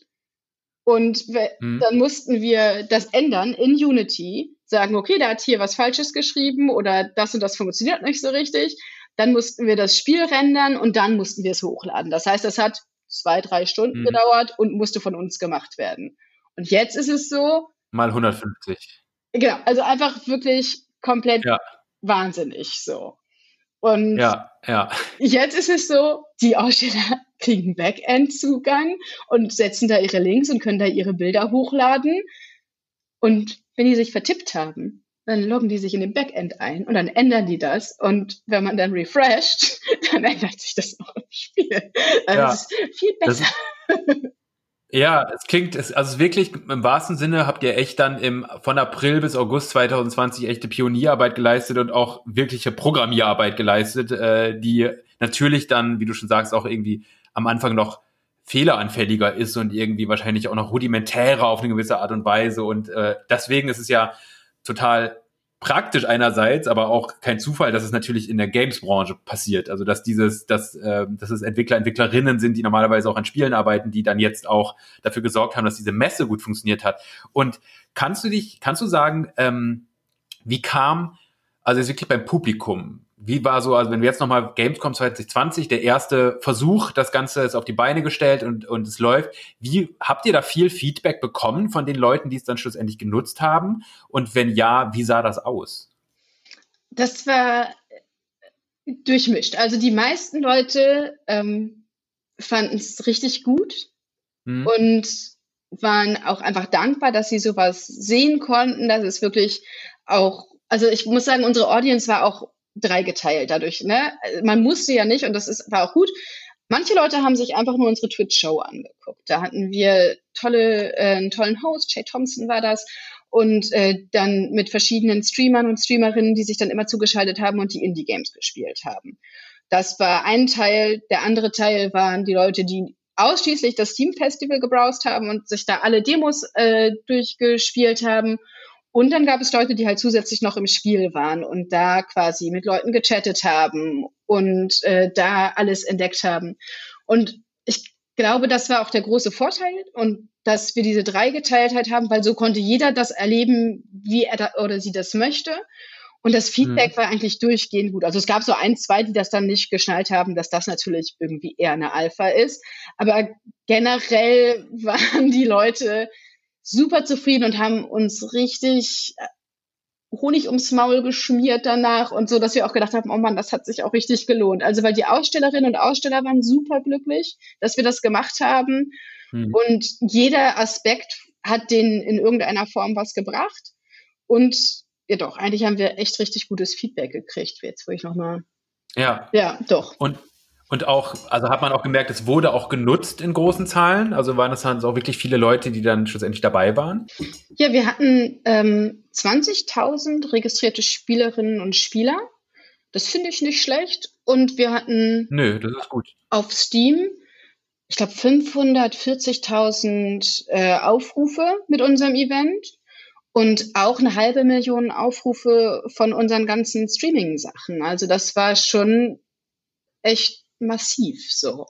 Und hm. dann mussten wir das ändern in Unity, sagen, okay, da hat hier was Falsches geschrieben oder das und das funktioniert nicht so richtig. Dann mussten wir das Spiel rendern und dann mussten wir es hochladen. Das heißt, das hat zwei, drei Stunden mhm. gedauert und musste von uns gemacht werden. Und jetzt ist es so. Mal 150. Genau, also einfach wirklich komplett ja. wahnsinnig so. Und ja, ja. jetzt ist es so, die Aussteller (laughs) kriegen Backend-Zugang und setzen da ihre Links und können da ihre Bilder hochladen. Und wenn die sich vertippt haben, dann loggen die sich in den Backend ein und dann ändern die das. Und wenn man dann refresht, (laughs) dann ändert sich das auch im Spiel. Also ja, es ist viel besser. Ist, ja, es klingt, es, also wirklich im wahrsten Sinne habt ihr echt dann im, von April bis August 2020 echte Pionierarbeit geleistet und auch wirkliche Programmierarbeit geleistet, äh, die natürlich dann, wie du schon sagst, auch irgendwie am Anfang noch fehleranfälliger ist und irgendwie wahrscheinlich auch noch rudimentärer auf eine gewisse Art und Weise. Und äh, deswegen ist es ja total praktisch einerseits, aber auch kein Zufall, dass es natürlich in der Games-Branche passiert. Also dass dieses, dass, äh, dass es Entwickler, Entwicklerinnen sind, die normalerweise auch an Spielen arbeiten, die dann jetzt auch dafür gesorgt haben, dass diese Messe gut funktioniert hat. Und kannst du dich, kannst du sagen, ähm, wie kam, also jetzt wirklich beim Publikum, wie war so, also wenn wir jetzt nochmal Gamescom 2020, der erste Versuch, das Ganze ist auf die Beine gestellt und, und es läuft. Wie habt ihr da viel Feedback bekommen von den Leuten, die es dann schlussendlich genutzt haben? Und wenn ja, wie sah das aus? Das war durchmischt. Also die meisten Leute ähm, fanden es richtig gut hm. und waren auch einfach dankbar, dass sie sowas sehen konnten, dass es wirklich auch, also ich muss sagen, unsere Audience war auch dreigeteilt dadurch. Ne? Man musste ja nicht, und das ist, war auch gut. Manche Leute haben sich einfach nur unsere Twitch-Show angeguckt. Da hatten wir tolle, äh, einen tollen Host, Jay Thompson war das, und äh, dann mit verschiedenen Streamern und Streamerinnen, die sich dann immer zugeschaltet haben und die Indie-Games gespielt haben. Das war ein Teil. Der andere Teil waren die Leute, die ausschließlich das Steam Festival gebrowst haben und sich da alle Demos äh, durchgespielt haben und dann gab es Leute, die halt zusätzlich noch im Spiel waren und da quasi mit Leuten gechattet haben und äh, da alles entdeckt haben. Und ich glaube, das war auch der große Vorteil und dass wir diese Dreigeteiltheit haben, weil so konnte jeder das erleben, wie er da, oder sie das möchte. Und das Feedback mhm. war eigentlich durchgehend gut. Also es gab so ein, zwei, die das dann nicht geschnallt haben, dass das natürlich irgendwie eher eine Alpha ist. Aber generell (laughs) waren die Leute super zufrieden und haben uns richtig äh, Honig ums Maul geschmiert danach und so, dass wir auch gedacht haben, oh Mann, das hat sich auch richtig gelohnt. Also weil die Ausstellerinnen und Aussteller waren super glücklich, dass wir das gemacht haben hm. und jeder Aspekt hat denen in irgendeiner Form was gebracht und ja doch, eigentlich haben wir echt richtig gutes Feedback gekriegt, jetzt wo ich nochmal. Ja. Ja, doch. Und und auch, also hat man auch gemerkt, es wurde auch genutzt in großen Zahlen. Also waren das dann auch wirklich viele Leute, die dann schlussendlich dabei waren? Ja, wir hatten ähm, 20.000 registrierte Spielerinnen und Spieler. Das finde ich nicht schlecht. Und wir hatten Nö, das ist gut. auf Steam, ich glaube, 540.000 äh, Aufrufe mit unserem Event und auch eine halbe Million Aufrufe von unseren ganzen Streaming-Sachen. Also das war schon echt massiv so.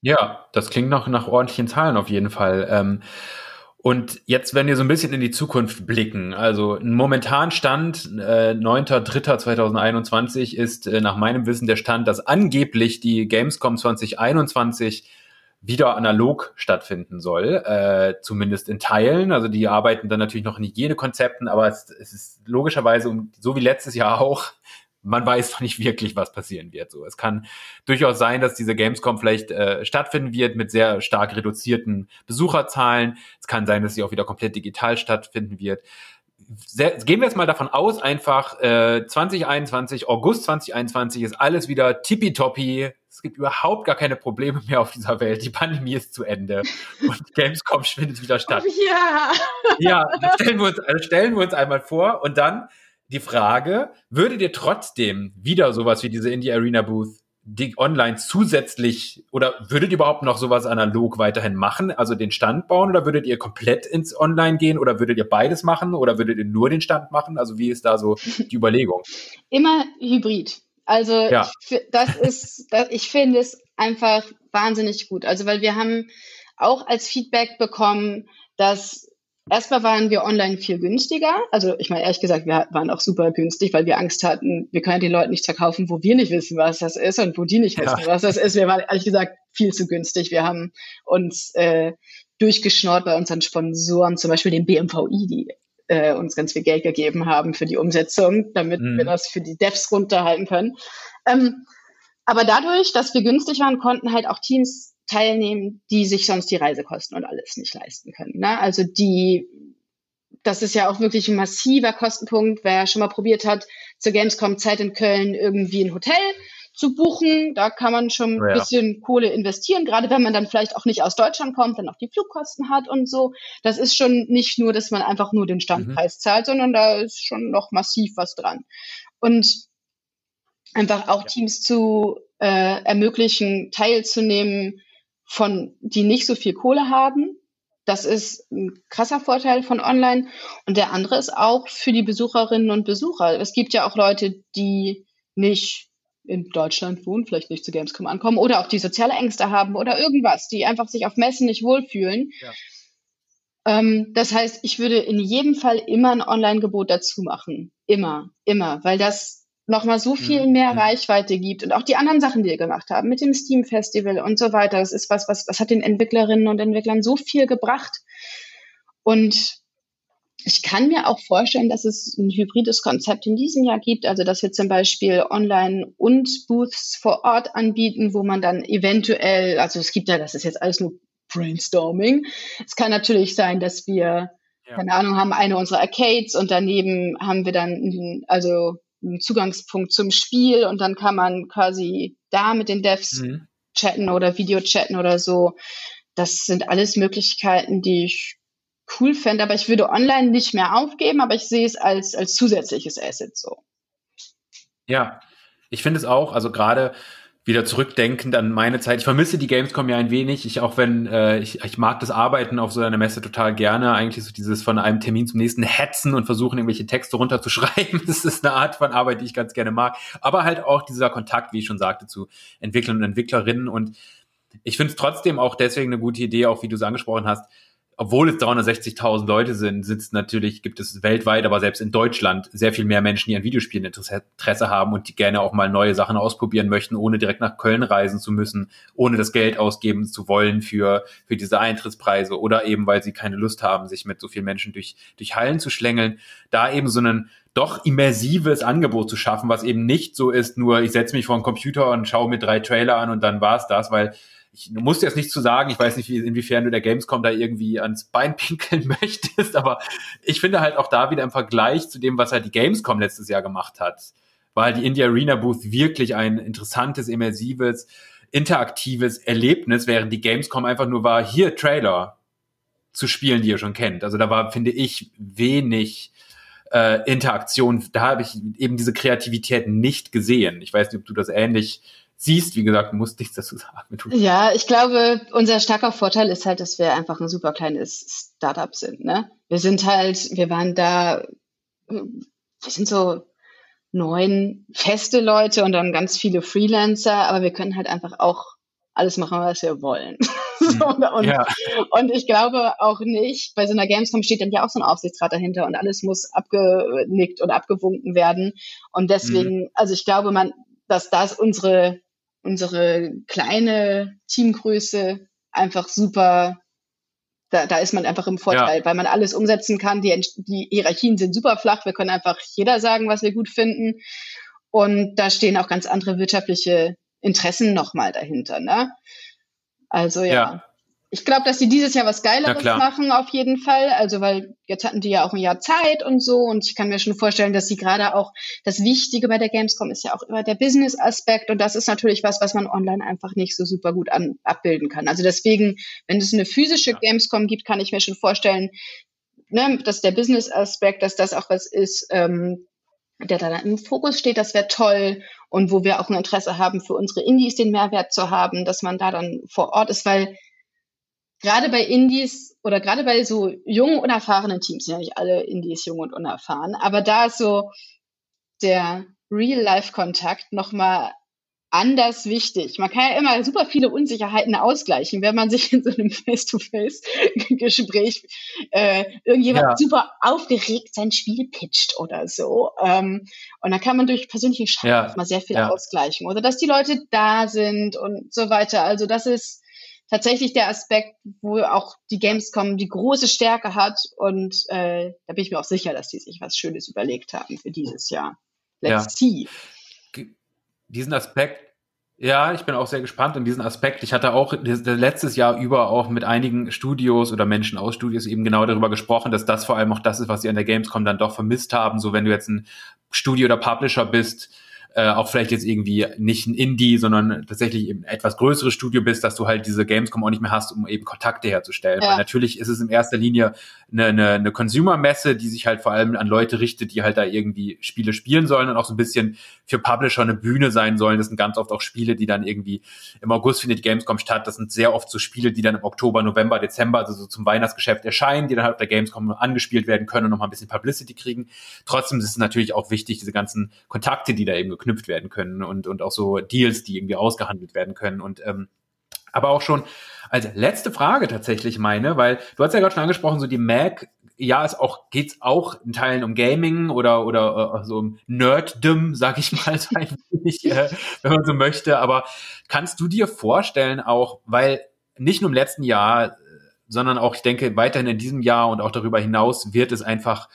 Ja, das klingt noch nach ordentlichen Zahlen auf jeden Fall. Ähm, und jetzt, wenn wir so ein bisschen in die Zukunft blicken, also ein momentan Stand, äh, 9.3.2021 ist äh, nach meinem Wissen der Stand, dass angeblich die Gamescom 2021 wieder analog stattfinden soll, äh, zumindest in Teilen. Also die arbeiten dann natürlich noch in Hygienekonzepten, aber es, es ist logischerweise, so wie letztes Jahr auch, man weiß noch nicht wirklich, was passieren wird. So, es kann durchaus sein, dass diese Gamescom vielleicht äh, stattfinden wird mit sehr stark reduzierten Besucherzahlen. Es kann sein, dass sie auch wieder komplett digital stattfinden wird. Sehr, gehen wir jetzt mal davon aus, einfach äh, 2021, August 2021 ist alles wieder tippitoppi. Es gibt überhaupt gar keine Probleme mehr auf dieser Welt. Die Pandemie ist zu Ende und Gamescom (laughs) findet wieder statt. Oh, ja. Ja, stellen wir uns, also stellen wir uns einmal vor und dann die Frage, würde dir trotzdem wieder sowas wie diese Indie Arena Booth die online zusätzlich oder würdet ihr überhaupt noch sowas analog weiterhin machen, also den Stand bauen oder würdet ihr komplett ins Online gehen oder würdet ihr beides machen oder würdet ihr nur den Stand machen? Also wie ist da so die (laughs) Überlegung? Immer hybrid. Also ja. ich, das ist, das, ich finde es einfach wahnsinnig gut. Also weil wir haben auch als Feedback bekommen, dass Erstmal waren wir online viel günstiger. Also ich meine, ehrlich gesagt, wir waren auch super günstig, weil wir Angst hatten, wir können den Leuten nichts verkaufen, wo wir nicht wissen, was das ist und wo die nicht wissen, ja. was das ist. Wir waren ehrlich gesagt viel zu günstig. Wir haben uns äh, durchgeschnort bei unseren Sponsoren, zum Beispiel dem BMVI, die äh, uns ganz viel Geld gegeben haben für die Umsetzung, damit mhm. wir das für die Devs runterhalten können. Ähm, aber dadurch, dass wir günstig waren, konnten halt auch Teams teilnehmen, die sich sonst die Reisekosten und alles nicht leisten können. Ne? Also die, das ist ja auch wirklich ein massiver Kostenpunkt. Wer schon mal probiert hat, zur Gamescom Zeit in Köln irgendwie ein Hotel zu buchen, da kann man schon ein ja. bisschen Kohle investieren, gerade wenn man dann vielleicht auch nicht aus Deutschland kommt, dann auch die Flugkosten hat und so. Das ist schon nicht nur, dass man einfach nur den Standpreis mhm. zahlt, sondern da ist schon noch massiv was dran. Und einfach auch Teams zu äh, ermöglichen, teilzunehmen, von, die nicht so viel Kohle haben. Das ist ein krasser Vorteil von online. Und der andere ist auch für die Besucherinnen und Besucher. Es gibt ja auch Leute, die nicht in Deutschland wohnen, vielleicht nicht zu Gamescom ankommen oder auch die soziale Ängste haben oder irgendwas, die einfach sich auf Messen nicht wohlfühlen. Ja. Ähm, das heißt, ich würde in jedem Fall immer ein Online-Gebot dazu machen. Immer, immer, weil das nochmal so viel mhm. mehr mhm. Reichweite gibt und auch die anderen Sachen, die wir gemacht haben, mit dem Steam Festival und so weiter. Das ist was, was, was hat den Entwicklerinnen und Entwicklern so viel gebracht. Und ich kann mir auch vorstellen, dass es ein hybrides Konzept in diesem Jahr gibt, also dass wir zum Beispiel online und Booths vor Ort anbieten, wo man dann eventuell, also es gibt ja, das ist jetzt alles nur Brainstorming. Es kann natürlich sein, dass wir, ja. keine Ahnung, haben eine unserer Arcades und daneben haben wir dann, also Zugangspunkt zum Spiel und dann kann man quasi da mit den Devs mhm. chatten oder Video chatten oder so. Das sind alles Möglichkeiten, die ich cool fände, aber ich würde online nicht mehr aufgeben, aber ich sehe es als, als zusätzliches Asset so. Ja, ich finde es auch, also gerade wieder zurückdenkend an meine Zeit. Ich vermisse die Gamescom ja ein wenig. Ich auch wenn äh, ich, ich mag das Arbeiten auf so einer Messe total gerne. Eigentlich so dieses von einem Termin zum nächsten hetzen und versuchen irgendwelche Texte runterzuschreiben. (laughs) Das ist eine Art von Arbeit, die ich ganz gerne mag. Aber halt auch dieser Kontakt, wie ich schon sagte, zu Entwicklern und Entwicklerinnen. Und ich finde es trotzdem auch deswegen eine gute Idee, auch wie du es angesprochen hast, obwohl es 360.000 Leute sind, sitzt natürlich, gibt es weltweit, aber selbst in Deutschland sehr viel mehr Menschen, die an Videospielen Interesse haben und die gerne auch mal neue Sachen ausprobieren möchten, ohne direkt nach Köln reisen zu müssen, ohne das Geld ausgeben zu wollen für, für diese Eintrittspreise oder eben, weil sie keine Lust haben, sich mit so vielen Menschen durch, durch Hallen zu schlängeln, da eben so einen doch immersives Angebot zu schaffen, was eben nicht so ist, nur ich setze mich vor den Computer und schaue mir drei Trailer an und dann war's das, weil ich musste jetzt nicht zu sagen, ich weiß nicht, wie, inwiefern du der Gamescom da irgendwie ans Bein (laughs) pinkeln möchtest, aber ich finde halt auch da wieder im Vergleich zu dem, was halt die Gamescom letztes Jahr gemacht hat, war halt die Indie Arena Booth wirklich ein interessantes, immersives, interaktives Erlebnis, während die Gamescom einfach nur war, hier Trailer zu spielen, die ihr schon kennt. Also da war, finde ich, wenig äh, Interaktion. Da habe ich eben diese Kreativität nicht gesehen. Ich weiß nicht, ob du das ähnlich siehst. Wie gesagt, du musst nichts dazu sagen. Ja, ich glaube, unser starker Vorteil ist halt, dass wir einfach ein super kleines Startup sind. Ne? Wir sind halt, wir waren da, wir sind so neun feste Leute und dann ganz viele Freelancer, aber wir können halt einfach auch alles machen, was wir wollen. (laughs) so, mhm. und, ja. und, ich glaube auch nicht, bei so einer Gamescom steht dann ja auch so ein Aufsichtsrat dahinter und alles muss abgenickt und abgewunken werden. Und deswegen, mhm. also ich glaube, man, dass das unsere unsere kleine Teamgröße einfach super, da, da ist man einfach im Vorteil, ja. weil man alles umsetzen kann. Die, die Hierarchien sind super flach. Wir können einfach jeder sagen, was wir gut finden. Und da stehen auch ganz andere wirtschaftliche Interessen nochmal dahinter. Ne? Also ja. ja ich glaube, dass sie dieses Jahr was Geileres machen, auf jeden Fall. Also, weil jetzt hatten die ja auch ein Jahr Zeit und so. Und ich kann mir schon vorstellen, dass sie gerade auch das Wichtige bei der Gamescom ist ja auch immer der Business-Aspekt. Und das ist natürlich was, was man online einfach nicht so super gut an, abbilden kann. Also deswegen, wenn es eine physische ja. Gamescom gibt, kann ich mir schon vorstellen, ne, dass der Business-Aspekt, dass das auch was ist, ähm, der da im Fokus steht, das wäre toll. Und wo wir auch ein Interesse haben, für unsere Indies den Mehrwert zu haben, dass man da dann vor Ort ist, weil gerade bei Indies oder gerade bei so jungen, unerfahrenen Teams, sind ja nicht alle Indies jung und unerfahren, aber da ist so der Real-Life-Kontakt nochmal anders wichtig. Man kann ja immer super viele Unsicherheiten ausgleichen, wenn man sich in so einem (laughs) Face-to-Face-Gespräch äh, irgendjemand ja. super aufgeregt sein Spiel pitcht oder so. Ähm, und da kann man durch persönlichen Schaden ja. mal sehr viel ja. ausgleichen. Oder dass die Leute da sind und so weiter. Also das ist tatsächlich der Aspekt, wo auch die Gamescom die große Stärke hat. Und äh, da bin ich mir auch sicher, dass die sich was Schönes überlegt haben für dieses Jahr. Let's see diesen Aspekt, ja, ich bin auch sehr gespannt in diesen Aspekt. Ich hatte auch letztes Jahr über auch mit einigen Studios oder Menschen aus Studios eben genau darüber gesprochen, dass das vor allem auch das ist, was sie an der Gamescom dann doch vermisst haben. So wenn du jetzt ein Studio oder Publisher bist, äh, auch vielleicht jetzt irgendwie nicht ein Indie, sondern tatsächlich eben etwas größeres Studio bist, dass du halt diese Gamescom auch nicht mehr hast, um eben Kontakte herzustellen. Ja. Weil natürlich ist es in erster Linie eine, eine, eine Consumer-Messe, die sich halt vor allem an Leute richtet, die halt da irgendwie Spiele spielen sollen und auch so ein bisschen für Publisher eine Bühne sein sollen. Das sind ganz oft auch Spiele, die dann irgendwie im August findet die Gamescom statt. Das sind sehr oft so Spiele, die dann im Oktober, November, Dezember, also so zum Weihnachtsgeschäft erscheinen, die dann halt auf der Gamescom angespielt werden können und nochmal ein bisschen Publicity kriegen. Trotzdem ist es natürlich auch wichtig, diese ganzen Kontakte, die da eben geknüpft werden können und, und auch so Deals, die irgendwie ausgehandelt werden können. Und ähm, aber auch schon als letzte Frage tatsächlich meine, weil du hast ja gerade schon angesprochen, so die Mac, ja, es auch geht's auch in Teilen um Gaming oder oder äh, so um Nerddom, sag ich mal, (laughs) so ein wenig, äh, wenn man so möchte. Aber kannst du dir vorstellen, auch weil nicht nur im letzten Jahr, sondern auch, ich denke, weiterhin in diesem Jahr und auch darüber hinaus wird es einfach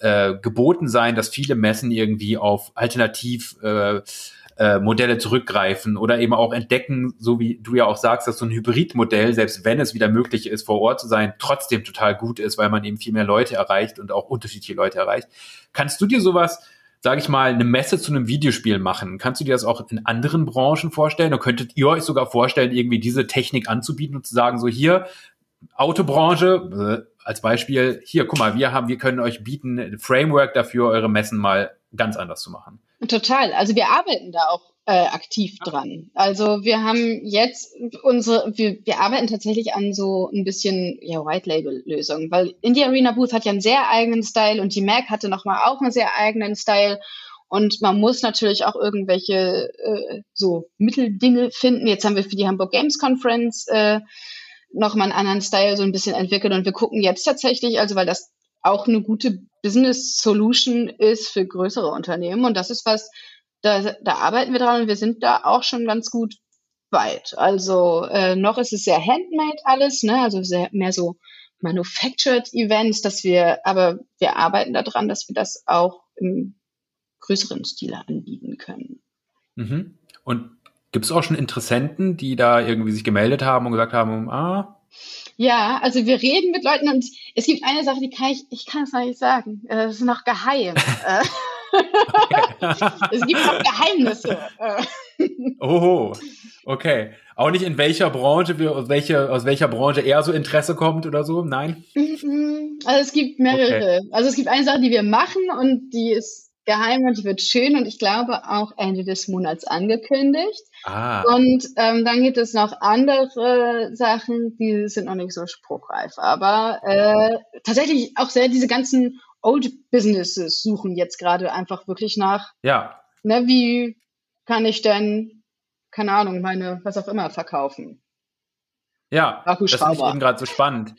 äh, geboten sein, dass viele Messen irgendwie auf alternativ äh, äh, Modelle zurückgreifen oder eben auch entdecken, so wie du ja auch sagst, dass so ein Hybridmodell, selbst wenn es wieder möglich ist, vor Ort zu sein, trotzdem total gut ist, weil man eben viel mehr Leute erreicht und auch unterschiedliche Leute erreicht. Kannst du dir sowas sage ich mal, eine Messe zu einem Videospiel machen. Kannst du dir das auch in anderen Branchen vorstellen? Oder könntet ihr euch sogar vorstellen, irgendwie diese Technik anzubieten und zu sagen, so hier, Autobranche, äh, als Beispiel, hier, guck mal, wir haben, wir können euch bieten, ein Framework dafür, eure Messen mal ganz anders zu machen. Total. Also wir arbeiten da auch äh, aktiv dran. Also wir haben jetzt unsere, wir, wir arbeiten tatsächlich an so ein bisschen ja, White Label Lösungen, weil Indie Arena Booth hat ja einen sehr eigenen Style und die Mac hatte nochmal auch einen sehr eigenen Style. Und man muss natürlich auch irgendwelche äh, so Mitteldinge finden. Jetzt haben wir für die Hamburg Games Conference äh, nochmal einen anderen Style so ein bisschen entwickelt und wir gucken jetzt tatsächlich, also weil das auch eine gute Business Solution ist für größere Unternehmen. Und das ist was, da, da arbeiten wir dran und wir sind da auch schon ganz gut weit. Also äh, noch ist es sehr handmade alles, ne? also sehr, mehr so manufactured Events, dass wir, aber wir arbeiten daran, dass wir das auch im größeren Stile anbieten können. Mhm. Und gibt es auch schon Interessenten, die da irgendwie sich gemeldet haben und gesagt haben, ah, ja, also wir reden mit Leuten und es gibt eine Sache, die kann ich, ich kann es noch nicht sagen. Äh, das ist noch geheim. Äh, (laughs) es gibt noch Geheimnisse. Äh. Oho, okay. Auch nicht in welcher Branche wir, aus welcher, aus welcher Branche eher so Interesse kommt oder so? Nein? Mhm. Also es gibt mehrere. Okay. Also es gibt eine Sache, die wir machen und die ist geheim und die wird schön und ich glaube auch Ende des Monats angekündigt. Ah. Und ähm, dann gibt es noch andere Sachen, die sind noch nicht so spruchreif. Aber äh, tatsächlich auch sehr diese ganzen Old Businesses suchen jetzt gerade einfach wirklich nach. Ja. Ne, wie kann ich denn, keine Ahnung, meine, was auch immer verkaufen? Ja, das ist eben gerade so spannend.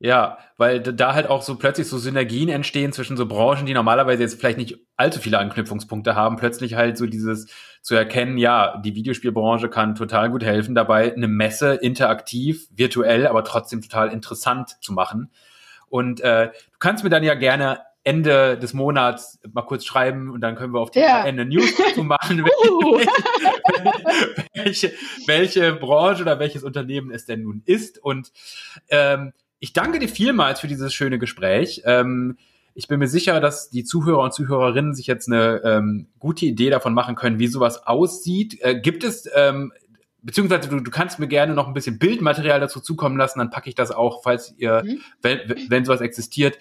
Ja, weil da halt auch so plötzlich so Synergien entstehen zwischen so Branchen, die normalerweise jetzt vielleicht nicht allzu viele Anknüpfungspunkte haben, plötzlich halt so dieses zu erkennen, ja, die Videospielbranche kann total gut helfen dabei, eine Messe interaktiv, virtuell, aber trotzdem total interessant zu machen. Und äh, du kannst mir dann ja gerne Ende des Monats mal kurz schreiben und dann können wir auf die ja. Ende News (laughs) zu machen, uh. (laughs) welche, welche Branche oder welches Unternehmen es denn nun ist. Und ähm, ich danke dir vielmals für dieses schöne Gespräch. Ähm, ich bin mir sicher, dass die Zuhörer und Zuhörerinnen sich jetzt eine ähm, gute Idee davon machen können, wie sowas aussieht. Äh, gibt es, ähm, beziehungsweise du, du kannst mir gerne noch ein bisschen Bildmaterial dazu zukommen lassen, dann packe ich das auch, falls ihr, mhm. wenn, wenn sowas existiert,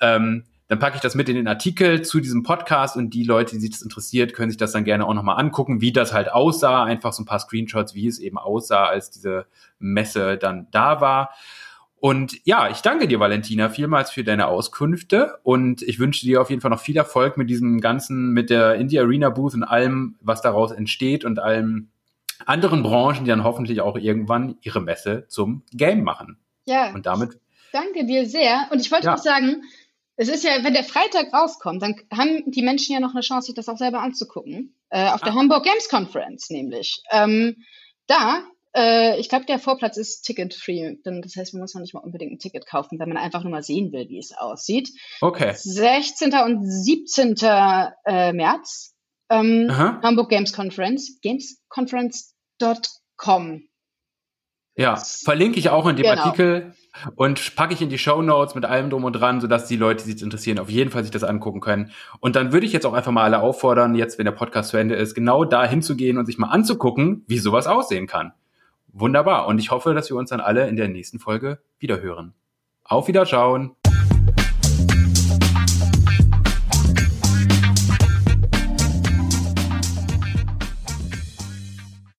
ähm, dann packe ich das mit in den Artikel zu diesem Podcast und die Leute, die sich das interessiert, können sich das dann gerne auch nochmal angucken, wie das halt aussah. Einfach so ein paar Screenshots, wie es eben aussah, als diese Messe dann da war. Und ja, ich danke dir, Valentina, vielmals für deine Auskünfte und ich wünsche dir auf jeden Fall noch viel Erfolg mit diesem ganzen, mit der Indie Arena Booth und allem, was daraus entsteht und allem anderen Branchen, die dann hoffentlich auch irgendwann ihre Messe zum Game machen. Ja. Und damit. Danke dir sehr. Und ich wollte ja. auch sagen, es ist ja, wenn der Freitag rauskommt, dann haben die Menschen ja noch eine Chance, sich das auch selber anzugucken. Äh, auf der ah. Hamburg Games Conference nämlich. Ähm, da äh, ich glaube, der Vorplatz ist ticket-free. Das heißt, man muss noch nicht mal unbedingt ein Ticket kaufen, wenn man einfach nur mal sehen will, wie es aussieht. Okay. 16. und 17. Äh, März. Ähm, Hamburg Games Conference. Gamesconference.com. Ja, verlinke ich auch in dem genau. Artikel und packe ich in die Show Notes mit allem drum und dran, sodass die Leute, die sich interessieren, auf jeden Fall sich das angucken können. Und dann würde ich jetzt auch einfach mal alle auffordern, jetzt, wenn der Podcast zu Ende ist, genau da hinzugehen und sich mal anzugucken, wie sowas aussehen kann. Wunderbar. Und ich hoffe, dass wir uns dann alle in der nächsten Folge wiederhören. Auf Wiederschauen.